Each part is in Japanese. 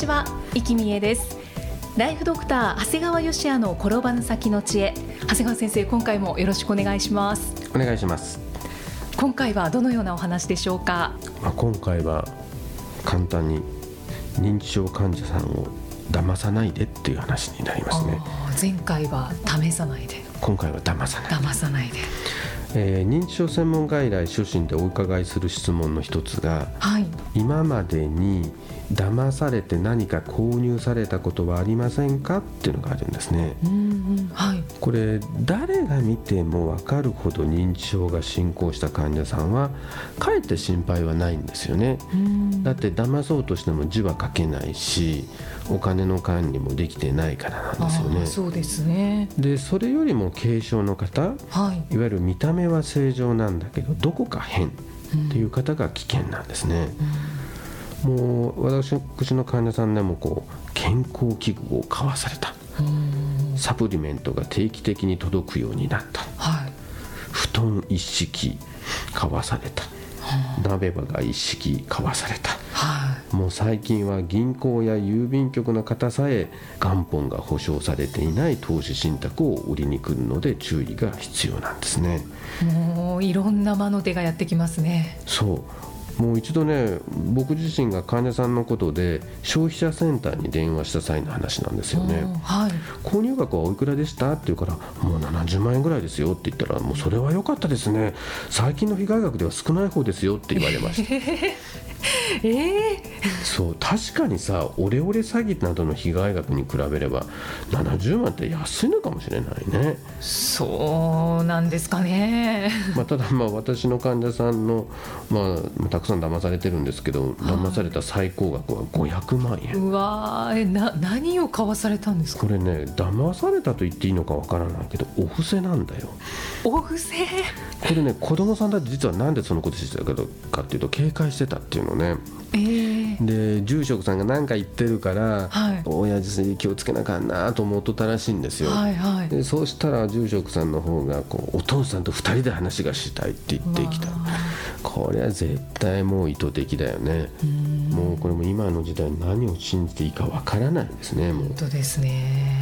ちは、生きみえです。ライフドクター長谷川芳也の転ばぬ先の知恵。長谷川先生今回もよろしくお願いします。お願いします。今回はどのようなお話でしょうか？まあ、今回は簡単に認知症患者さんを騙さないでっていう話になりますね。前回は試さないで。今回は騙さない。騙さないで。えー認知症専門外来初診でお伺いする質問の一つがはい。今までに騙されて何か購入されたことはありませんか？っていうのがあるんですね。うんうんはいこれ誰が見ても分かるほど認知症が進行した患者さんはかえって心配はないんですよね。うんだって騙そうとしても字は書けないしお金の管理もできてないからなんですよね。そうですねでそれよりも軽症の方はいいわゆる見た目は正常なんだけどどこか変っていう方が危険なんですね。もう私の患者さんでもこう健康器具を買わされた。うん。サプリメントが定期的に届くようになった。はい。布団一式買わされた。鍋場が一式買わされた。はい。もう最近は銀行や郵便局の方さえ元本が保証されていない投資信託を売りに来るので注意が必要なんですね。もういろんな魔の手がやってきますね。そうもう一度ね僕自身が患者さんのことで消費者センターに電話した際の話なんですよね。うんはい。購入額はおいくらでしたって言うからもう70万円ぐらいですよって言ったらもうそれは良かったですね。最近の被害額では少ない方ですよって言われました ええそう確かにさオレオレ詐欺などの被害額に比べれば70万って安いのかもしれないね、そうなんですかね。まあ、ただまあ私の患者さんの、まあ、たくさん騙されてるんですけど騙された最高額は500万円。うわー。えな何を買わされたんですか？これね騙されたと言っていいのかわからないけどお布施なんだよ。お布施？これね子供さんだって実はなんでそのことしてたかっていうと警戒してたっていうのね。えー、で住職さんが何か言ってるから、はい。親父に気をつけなあかんなと思っとったらしいんですよ、はいはい。でそうしたら住職さんの方がこうお父さんと2人で話がしたいって言ってきた。これは絶対もう意図的だよね。うん。もうこれも今の時代何を信じていいかわからないですねもう。本当ですね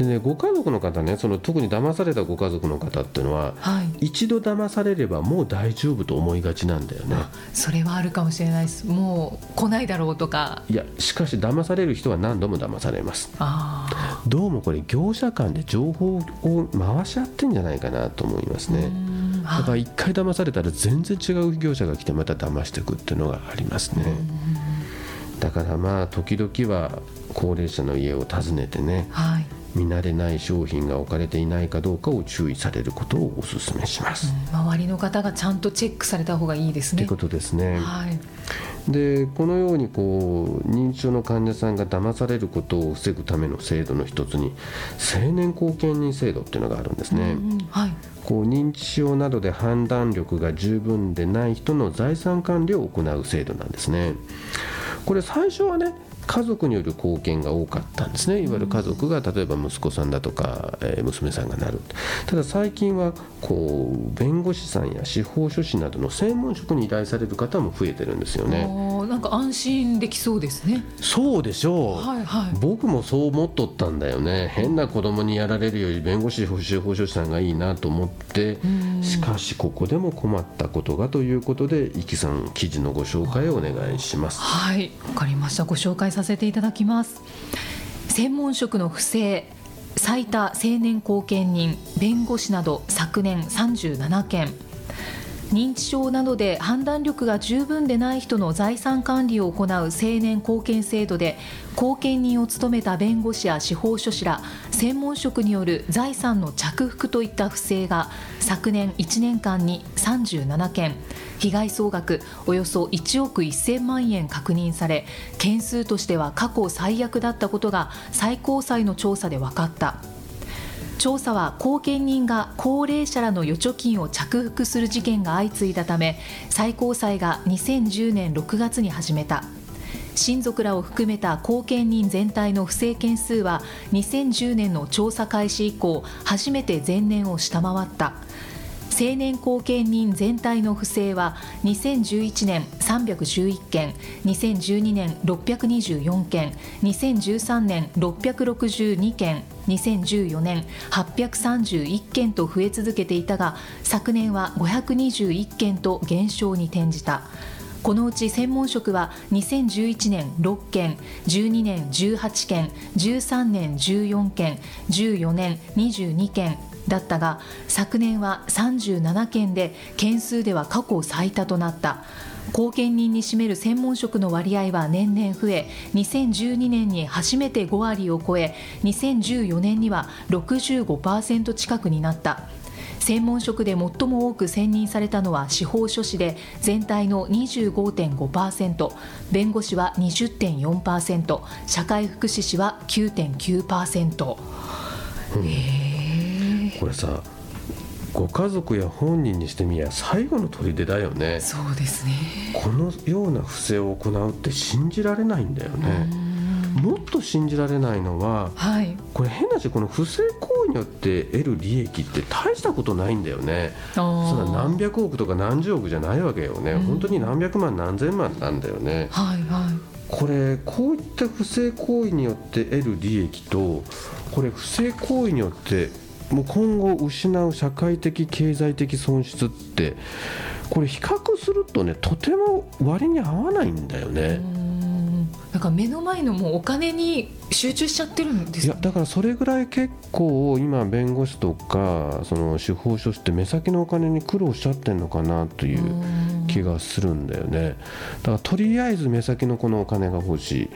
でねご家族の方ねその特に騙されたご家族の方っていうのははい。一度騙されればもう大丈夫と思いがちなんだよね。あそれはあるかもしれないです。もう来ないだろうとか。いやしかし騙される人は何度も騙されます。どうもこれ業者間で情報を回し合ってんじゃないかなと思いますね。うん。だから一回騙されたら全然違う業者が来てまた騙していくっていうのがありますね。だからまあ時々は高齢者の家を訪ねてね。はい見慣れない商品が置かれていないかどうかを注意されることをお勧めします、周りの方がちゃんとチェックされた方がいいですねってことですね。はいでこのようにこう認知症の患者さんが騙されることを防ぐための制度の一つに青年後見人制度っていうのがあるんですね。うんうんはいこう認知症などで判断力が十分でない人の財産管理を行う制度なんですね。これ最初はね家族による貢献が多かったんですね。いわゆる家族が例えば息子さんだとか、えー娘さんがなる。ただ最近はこう弁護士さんや司法書士などの専門職に依頼される方も増えてるんですよねなんか安心できそうですね。そうでしょう、はいはい。僕もそう思っとったんだよね。変な子供にやられるより弁護士司法書士さんがいいなと思ってうん。しかしここでも困ったことがということでイキさん記事のご紹介をお願いします。はい。わかりました。ご紹介させていただきます。専門職の不正最多青年後見人弁護士など昨年37件認知症などで判断力が十分でない人の財産管理を行う青年貢献制度で後見人を務めた弁護士や司法書士ら専門職による財産の着服といった不正が昨年1年間に37件。被害総額およそ1億1000万円確認され件数としては過去最悪だったことが最高裁の調査で分かった。調査は後見人が高齢者らの預貯金を着服する事件が相次いだため最高裁が2010年6月に始めた。親族らを含めた後見人全体の不正件数は2010年の調査開始以降初めて前年を下回った。成年後見人全体の不正は2011年311件2012年624件2013年662件2014年831件と増え続けていたが昨年は521件と減少に転じた。このうち専門職は2011年6件12年18件13年14件14年22件だったが昨年は37件で件数では過去最多となった。後見人に占める専門職の割合は年々増え2012年に初めて5割を超え2014年には65%近くになった。専門職で最も多く選任されたのは司法書士で全体の25.5%弁護士は20.4%社会福祉士は9.9%、うん、これさご家族や本人にしてみや最後の砦だよね。そうですね。このような不正を行うって信じられないんだよね。もっと信じられないのは、はい、これ変な話この不正行為によって得る利益って大したことないんだよね。そんな何百億とか何十億じゃないわけよね、うん、本当に何百万何千万なんだよね。はいはい。これこういった不正行為によって得る利益とこれ不正行為によってもう今後失う社会的経済的損失ってこれ比較するとねとても割に合わないんだよね。なんか目の前のもうお金に集中しちゃってるんです、ね、いやだからそれぐらい結構今弁護士とかその司法書士って目先のお金に苦労しちゃってるのかなという気がするんだよね。だからとりあえず目先のこのお金が欲しい。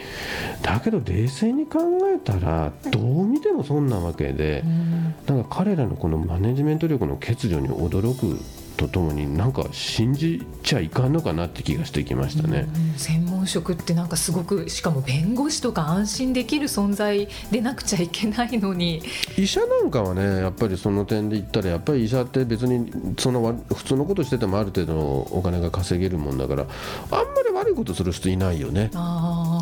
だけど冷静に考えたらどう見てもそんなわけでなんか彼らのこのマネジメント力の欠如に驚くとともになんか信じちゃいかんのかなって気がしてきましたね、うん、専門職ってなんかすごくしかも弁護士とか安心できる存在でなくちゃいけないのに。医者なんかはねやっぱりその点で言ったらやっぱり医者って別にその普通のことしててもある程度のお金が稼げるもんだからあんまり悪いことする人いないよね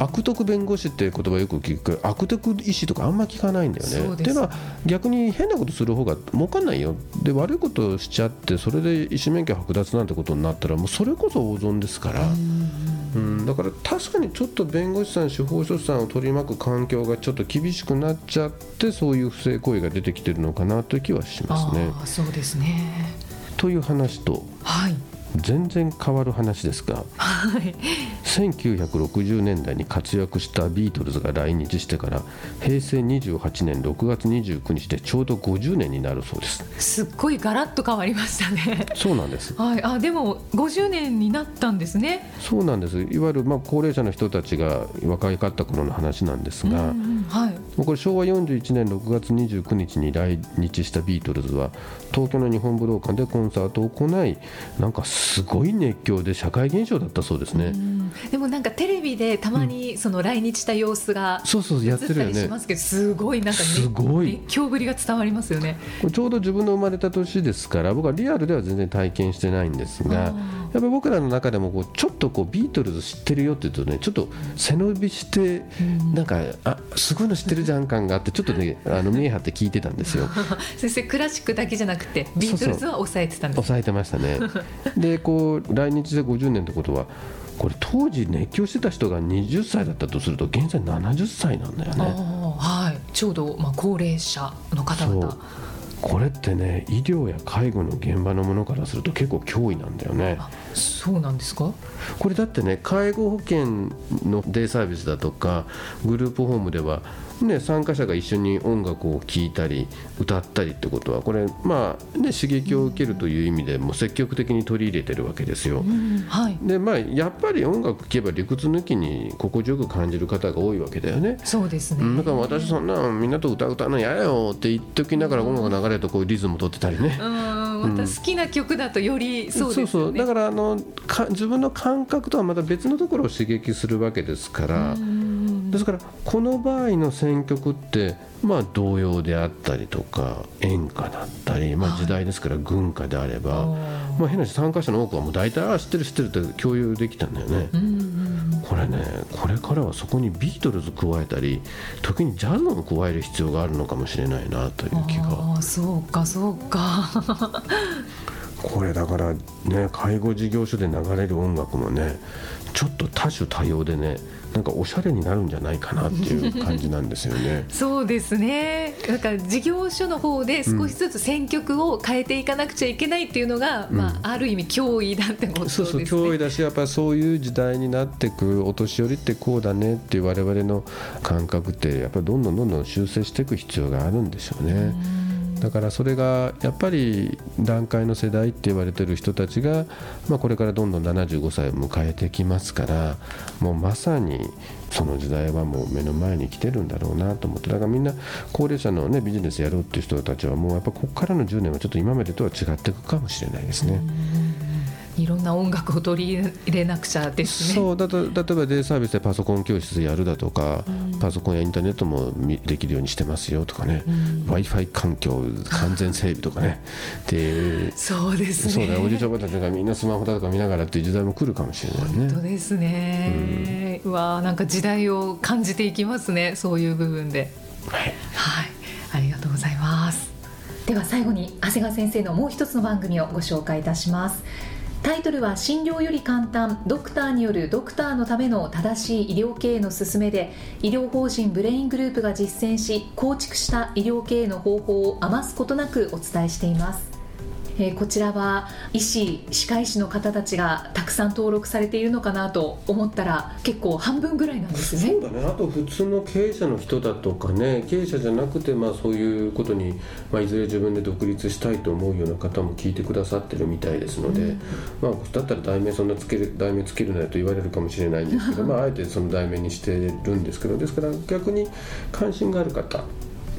悪徳弁護士って言葉よく聞く悪徳医師とかあんま聞かないんだよね。っていうのは逆に変なことする方が儲かんないよ。で悪いことしちゃってそれで医師免許剥奪なんてことになったらもうそれこそ大損ですから。うん、だから確かにちょっと弁護士さん、司法書士さんを取り巻く環境がちょっと厳しくなっちゃってそういう不正行為が出てきてるのかなという気はしますね。そうですね。という話と、はい、全然変わる話ですが、はい、1960年代に活躍したビートルズが来日してから平成28年6月29日でちょうど50年になるそうです。すっごいガラッと変わりましたね。そうなんです、はい、あでも50年になったんですね。そうなんです。いわゆるまあ高齢者の人たちが若かった頃の話なんですが、うんうん、はい、これ昭和41年6月29日に来日したビートルズは東京の日本武道館でコンサートを行いなんかすごい熱狂で社会現象だったそうですね。でもなんかテレビでたまにその来日した様子が、そうそうやってるよね。しますけどすごいなんか、すごい。熱狂ぶりが伝わりますよね。ちょうど自分の生まれた年ですから僕はリアルでは全然体験してないんですが。やっぱり僕らの中でもこうちょっとこうビートルズ知ってるよって言うとねちょっと背伸びしてなんかあすごいの知ってるじゃん感があってちょっとね あの見え張って聞いてたんですよ。先生クラシックだけじゃなくてビートルズは抑えてたんです。抑えてましたね。でこう来日で50年ってことはこれ当時熱狂してた人が20歳だったとすると現在70歳なんだよね。はい。ちょうどまあ高齢者の方々。これってね医療や介護の現場のものからすると結構脅威なんだよね。そうなんですか？これだってね介護保険のデイサービスだとかグループホームではね、参加者が一緒に音楽を聴いたり歌ったりってことはこれまあね刺激を受けるという意味でも積極的に取り入れてるわけですよ。うんはいでまあやっぱり音楽聴けば理屈抜きに心地よく感じる方が多いわけだよね。そうですねうんだから私そんなみんなと歌歌うの嫌やよって言っときながら音楽流れるとこうリズム取ってたりね。うんまた好きな曲だとよりそうですよねだからあのか自分の感覚とはまた別のところを刺激するわけですから、うんですからこの場合の選曲ってまあ童謡であったりとか演歌だったり、まあ、時代ですから軍歌であれば、まあ、変な話参加者の多くはもう大体ああ知ってる知ってるって共有できたんだよね。これねこれからはそこにビートルズ加えたり時にジャズも加える必要があるのかもしれないなという気が。ああそうかそうか。これだからね介護事業所で流れる音楽もねちょっと多種多様でねなんかおしゃれになるんじゃないかなっていう感じなんですよね。そうですねだから事業所の方で少しずつ選曲を変えていかなくちゃいけないっていうのが、うんまあ、ある意味脅威だってことですねそうそう脅威だしやっぱりそういう時代になってくお年寄りってこうだねっていう我々の感覚ってやっぱりどんどんどんどん修正していく必要があるんでしょうね。だからそれがやっぱり段階の世代って言われてる人たちが、まあ、これからどんどん75歳を迎えてきますからもうまさにその時代はもう目の前に来てるんだろうなと思ってだからみんな高齢者の、ね、ビジネスやろうっていう人たちはもうやっぱここからの10年はちょっと今までとは違っていくかもしれないですね。いろんな音楽を取り入れなくちゃですね。そうだと例えばデイサービスでパソコン教室やるだとか、パソコンやインターネットもみできるようにしてますよとかね、w i f i 環境完全整備とかねでそうですね。そうだよおじいちゃんおばあちゃんがみんなスマホだとか見ながらっていう時代も来るかもしれないね。本当ですね。うわあなんか時代を感じていきますね。そういう部分で。はいはい、ありがとうございます。では最後に長谷川先生のもう一つの番組をご紹介いたします。タイトルは診療より簡単ドクターによるドクターのための正しい医療経営の勧めで医療法人ブレイングループが実践し構築した医療経営の方法を余すことなくお伝えしています。えーこちらは医師、歯科医師の方たちがたくさん登録されているのかなと思ったら結構半分ぐらいなんですね。そう。だね。あと普通の経営者の人だとかね経営者じゃなくて、まあ、そういうことに、まあ、いずれ自分で独立したいと思うような方も聞いてくださってるみたいですので、まあ、だったら題名そんなつける題名つけるなよと言われるかもしれないんですけど、まあ、あえてその題名にしてるんですけどですから逆に関心がある方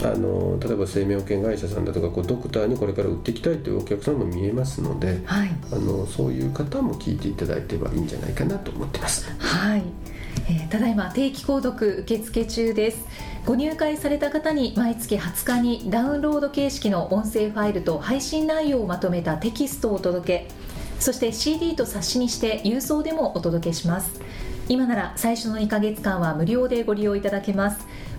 あの例えば生命保険会社さんだとかこうドクターにこれから売っていきたいというお客さんも見えますのではい。あのそういう方も聞いていただいてはいいんじゃないかなと思ってます。はい、えーただいま定期購読受付中です。ご入会された方に毎月20日にダウンロード形式の音声ファイルと配信内容をまとめたテキストをお届け。そして CD と冊子にして郵送でもお届けします。今なら最初の2ヶ月間は無料でご利用いただけます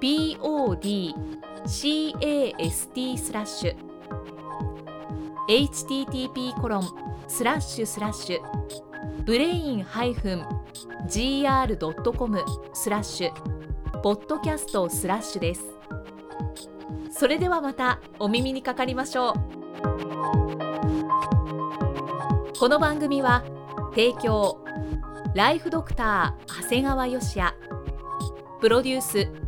podcast スラッシュ http コロンスラッシュスラッシュブレイン -gr.com スラッシュポッドキャストスラッシュです。それではまたお耳にかかりましょう。この番組は提供ライフドクター長谷川嘉哉。プロデュース